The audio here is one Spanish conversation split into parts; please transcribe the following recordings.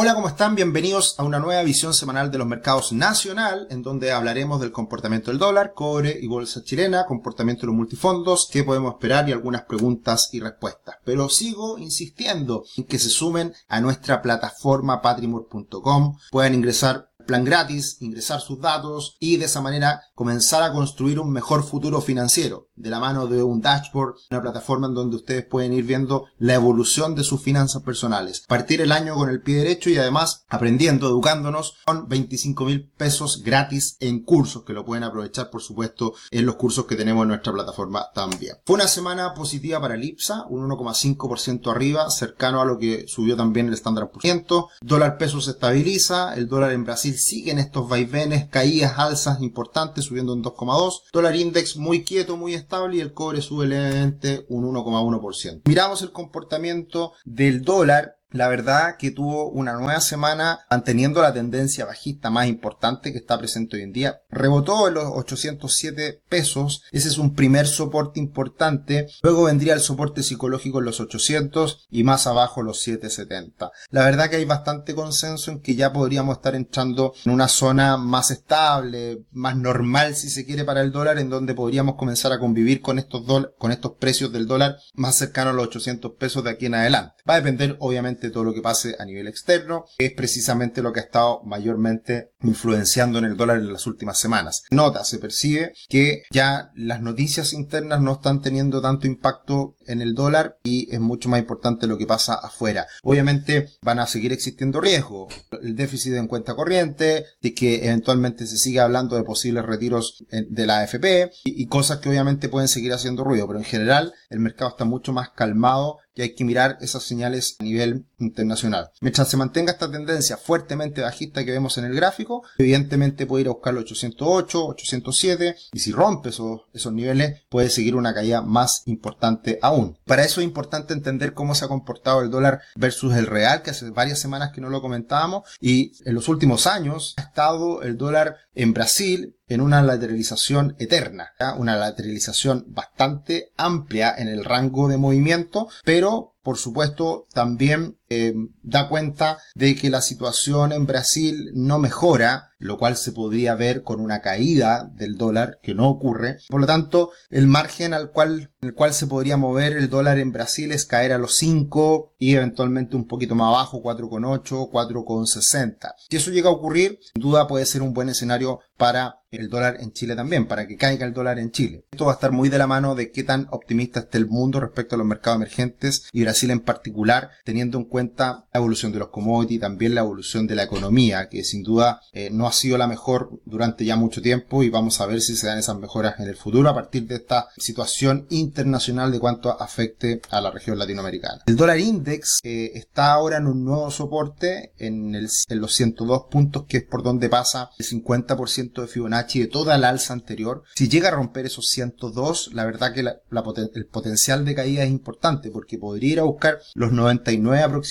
Hola, ¿cómo están? Bienvenidos a una nueva visión semanal de los mercados nacional, en donde hablaremos del comportamiento del dólar, cobre y bolsa chilena, comportamiento de los multifondos, qué podemos esperar y algunas preguntas y respuestas. Pero sigo insistiendo en que se sumen a nuestra plataforma patrimur.com, puedan ingresar plan gratis, ingresar sus datos y de esa manera comenzar a construir un mejor futuro financiero de la mano de un dashboard, una plataforma en donde ustedes pueden ir viendo la evolución de sus finanzas personales. Partir el año con el pie derecho y además aprendiendo, educándonos con 25 mil pesos gratis en cursos que lo pueden aprovechar por supuesto en los cursos que tenemos en nuestra plataforma también. Fue una semana positiva para el IPSA, un 1,5% arriba, cercano a lo que subió también el estándar por ciento. Dólar peso se estabiliza, el dólar en Brasil siguen estos vaivenes, caídas, alzas importantes, subiendo un 2,2. Dólar index muy quieto, muy estable y el cobre sube levemente un 1,1%. Miramos el comportamiento del dólar la verdad que tuvo una nueva semana manteniendo la tendencia bajista más importante que está presente hoy en día. Rebotó en los 807 pesos. Ese es un primer soporte importante. Luego vendría el soporte psicológico en los 800 y más abajo los 770. La verdad que hay bastante consenso en que ya podríamos estar entrando en una zona más estable, más normal si se quiere para el dólar, en donde podríamos comenzar a convivir con estos, con estos precios del dólar más cercanos a los 800 pesos de aquí en adelante. Va a depender obviamente todo lo que pase a nivel externo, que es precisamente lo que ha estado mayormente influenciando en el dólar en las últimas semanas. Nota, se percibe que ya las noticias internas no están teniendo tanto impacto en el dólar y es mucho más importante lo que pasa afuera. Obviamente van a seguir existiendo riesgos, el déficit en cuenta corriente, de que eventualmente se siga hablando de posibles retiros de la AFP y cosas que obviamente pueden seguir haciendo ruido, pero en general el mercado está mucho más calmado y hay que mirar esas señales a nivel internacional. Mientras se mantenga esta tendencia fuertemente bajista que vemos en el gráfico, evidentemente puede ir a buscar los 808, 807 y si rompe esos, esos niveles puede seguir una caída más importante aún. Para eso es importante entender cómo se ha comportado el dólar versus el real, que hace varias semanas que no lo comentábamos y en los últimos años ha estado el dólar en Brasil en una lateralización eterna, una lateralización bastante amplia en el rango de movimiento, pero por supuesto, también eh, da cuenta de que la situación en Brasil no mejora, lo cual se podría ver con una caída del dólar que no ocurre. Por lo tanto, el margen al cual, el cual se podría mover el dólar en Brasil es caer a los 5 y eventualmente un poquito más abajo, 4,8, 4,60. Si eso llega a ocurrir, sin duda puede ser un buen escenario para el dólar en Chile también, para que caiga el dólar en Chile. Esto va a estar muy de la mano de qué tan optimista esté el mundo respecto a los mercados emergentes y Brasil en particular, teniendo en cuenta la evolución de los commodities también la evolución de la economía, que sin duda eh, no ha sido la mejor durante ya mucho tiempo y vamos a ver si se dan esas mejoras en el futuro a partir de esta situación internacional de cuanto afecte a la región latinoamericana. El dólar index eh, está ahora en un nuevo soporte en, el, los 102 puntos, que es por donde pasa el 50% de Fibonacci de toda la alza anterior, si llega a romper esos 102, la verdad que el potencial de caída es importante porque podría ir a buscar los 99 aproximadamente,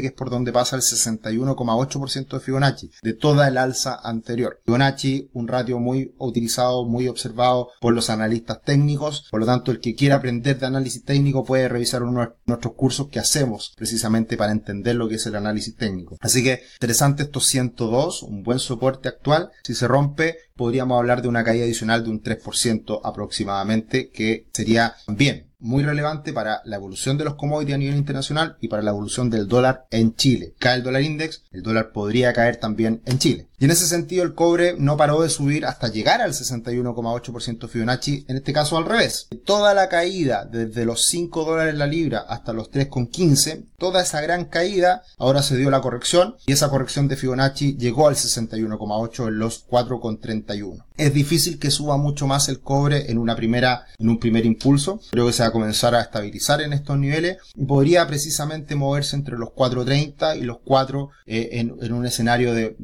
que es por donde pasa el 61,8% de Fibonacci, de toda el alza anterior. Fibonacci, un ratio muy utilizado, muy observado por los analistas técnicos, por lo tanto el que quiera aprender de análisis técnico puede revisar uno de nuestros cursos que hacemos precisamente para entender lo que es el análisis técnico. Así que interesante estos 102, un buen soporte actual, si se rompe podríamos hablar de una caída adicional de un 3% aproximadamente, que sería bien muy relevante para la evolución de los commodities a nivel internacional y para la evolución del dólar en Chile. Cae el dólar index, el dólar podría caer también en Chile. Y en ese sentido el cobre no paró de subir hasta llegar al 61,8% Fibonacci, en este caso al revés. Toda la caída desde los 5 dólares la libra hasta los 3,15, toda esa gran caída, ahora se dio la corrección y esa corrección de Fibonacci llegó al 61,8 en los 4,31. Es difícil que suba mucho más el cobre en una primera, en un primer impulso. Creo que se va a comenzar a estabilizar en estos niveles y podría precisamente moverse entre los 4.30 y los 4 eh, en, un escenario de,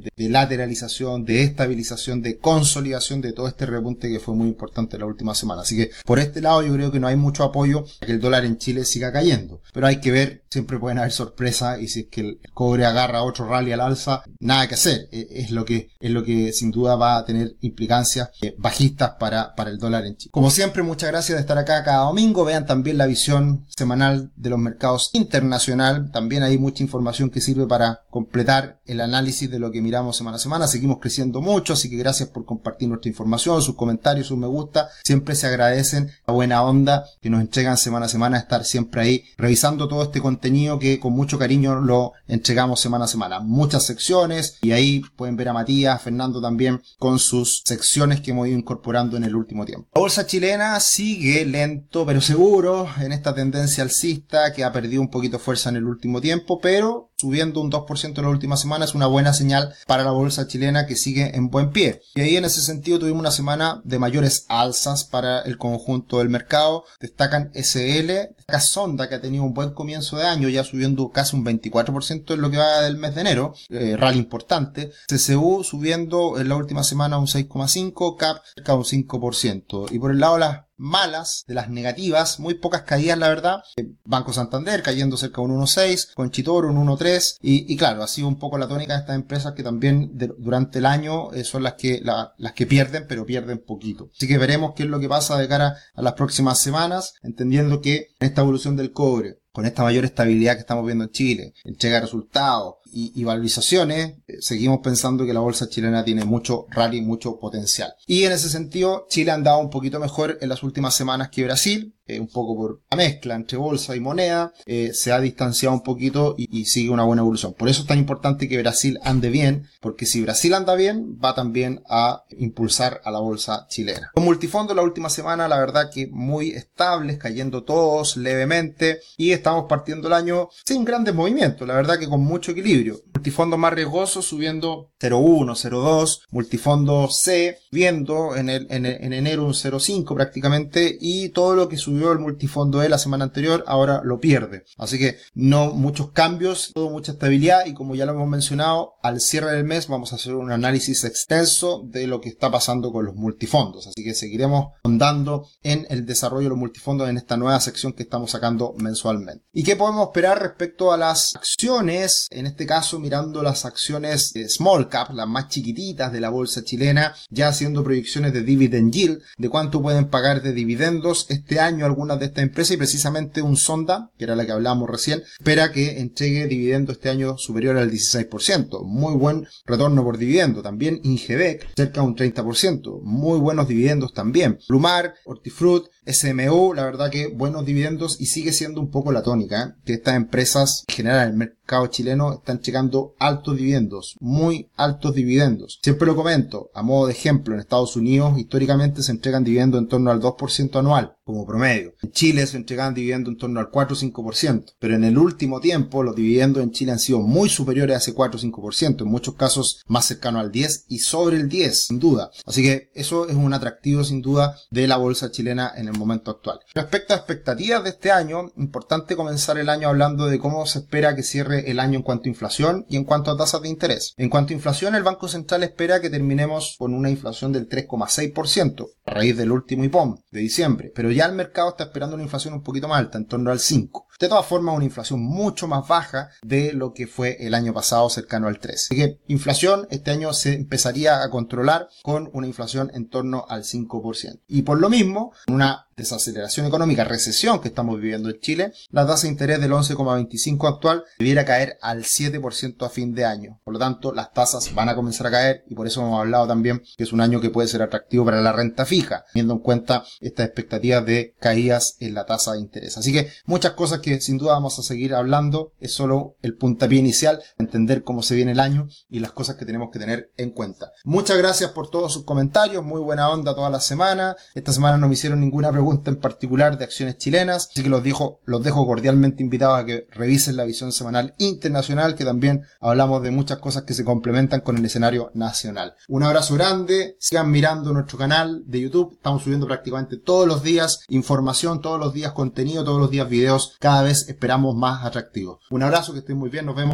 lateralización, de estabilización, de consolidación de todo este repunte que fue muy importante la última semana. Así que por este lado yo creo que no hay mucho apoyo a que el dólar en Chile siga cayendo. Pero hay que ver siempre pueden haber sorpresas y si es que el cobre agarra otro rally al alza, nada que hacer. E, es lo que, es lo que sin duda va a tener implicancias eh, bajistas para, para el dólar en Chile. Como siempre, muchas gracias de estar acá cada domingo. Vean también la visión semanal de los mercados internacional. También hay mucha información que sirve para completar el análisis de lo que miramos semana a semana. Seguimos creciendo mucho, así que gracias por compartir nuestra información, sus comentarios, sus me gusta. Siempre se agradecen la buena onda que nos entregan semana a semana, estar siempre ahí revisando todo este contenido que con mucho cariño lo entregamos semana a semana. Muchas secciones y ahí pueden ver a Matías, Fernando también con sus secciones que hemos ido incorporando en el último tiempo. La bolsa chilena sigue lento pero seguro en esta tendencia alcista que ha perdido un poquito fuerza en el último tiempo, pero subiendo un 2% en la última semana es una buena señal para la bolsa chilena que sigue en buen pie. Y ahí en ese sentido tuvimos una semana de mayores alzas para el conjunto del mercado. Destacan SL, destaca Sonda que ha tenido un buen comienzo de año, ya subiendo casi un 24% en lo que va del mes de enero, eh, rally importante. CCU subiendo en la última semana un 6,5, CAP cerca un 5%. Y por el lado de las malas, de las negativas, muy pocas caídas la verdad. Eh, Banco Santander cayendo cerca de un 1.6, Conchitor un 1.3 y, claro, ha sido un poco la tónica de estas empresas que también durante el año eh, son las que, las que pierden, pero pierden poquito. Así que veremos qué es lo que pasa de cara a las próximas semanas, entendiendo que en esta evolución del cobre, con esta mayor estabilidad que estamos viendo en Chile, entrega resultados y, y valorizaciones, eh, seguimos pensando que la bolsa chilena tiene mucho rally, mucho potencial. Y en ese sentido, Chile ha andado un poquito mejor en las últimas semanas que Brasil, eh, un poco por la mezcla entre bolsa y moneda, eh, se ha distanciado un poquito y, sigue una buena evolución. Por eso es tan importante que Brasil ande bien, porque si Brasil anda bien, va también a impulsar a la bolsa chilena. Con multifondo la última semana, la verdad que muy estables, cayendo todos levemente y estamos partiendo el año sin grandes movimientos, la verdad que con mucho equilibrio equilibrio Multifondo más riesgoso subiendo 0.1, 0.2, multifondo C viendo en, el, en, en enero un 0.5 prácticamente y todo lo que subió el multifondo E la semana anterior, ahora lo pierde. Así que no muchos cambios, todo mucha estabilidad y como ya lo hemos mencionado, al cierre del mes vamos a hacer un análisis extenso de lo que está pasando con los multifondos. Así que seguiremos andando en el desarrollo de los multifondos en esta nueva sección que estamos sacando mensualmente. ¿Y qué podemos esperar respecto a las acciones? En este caso, mirando las acciones small cap, las más chiquititas de la bolsa chilena, ya haciendo proyecciones de dividend yield, de cuánto pueden pagar de dividendos este año algunas de estas empresas y precisamente un Sonda, que era la que hablábamos recién, espera que entregue dividendo este año superior al 16%. Muy buen retorno por dividendo. También Ingebec, cerca de un 30%. Muy buenos dividendos también. Plumar, Hortifruit, SMU, la verdad que buenos dividendos y sigue siendo un poco la tónica, ¿eh? que estas empresas en general en el mercado chileno están llegando altos dividendos, muy altos dividendos. Siempre lo comento, a modo de ejemplo, en Estados Unidos históricamente se entregan dividendos en torno al 2% anual como promedio. En Chile se entregan dividendos en torno al 4 o 5%, pero en el último tiempo los dividendos en Chile han sido muy superiores a ese 4 o 5%, en muchos casos más cercano al 10 y sobre el 10, sin duda. Así que eso es un atractivo sin duda de la bolsa chilena en el momento actual. Respecto a expectativas de este año, importante comenzar el año hablando de cómo se espera que cierre el año en cuanto a inflación y en cuanto a tasas de interés. En cuanto a inflación, el Banco Central espera que terminemos con una inflación del 3,6% a raíz del último IPOM de diciembre, pero ya el mercado está esperando una inflación un poquito más alta, en torno al 5%. De todas formas, una inflación mucho más baja de lo que fue el año pasado, cercano al 3. Así que inflación este año se empezaría a controlar con una inflación en torno al 5%. Y por lo mismo, una desaceleración económica, recesión que estamos viviendo en Chile, la tasa de interés del 11,25 actual debiera caer al 7% a fin de año. Por lo tanto, las tasas van a comenzar a caer y por eso hemos hablado también que es un año que puede ser atractivo para la renta fija, teniendo en cuenta estas expectativas de caídas en la tasa de interés. Así que muchas cosas que sin duda vamos a seguir hablando, es solo el puntapié inicial, entender cómo se viene el año y las cosas que tenemos que tener en cuenta. Muchas gracias por todos sus comentarios, muy buena onda toda la semana. Esta semana no me hicieron ninguna pregunta en particular de acciones chilenas, así que los dejo, los dejo cordialmente invitados a que revisen la visión semanal internacional, que también hablamos de muchas cosas que se complementan con el escenario nacional. Un abrazo grande, sigan mirando nuestro canal de YouTube, estamos subiendo prácticamente todos los información, todos los días contenido, todos los días videos, cada vez esperamos más atractivos. Un abrazo, que estén muy bien, nos vemos.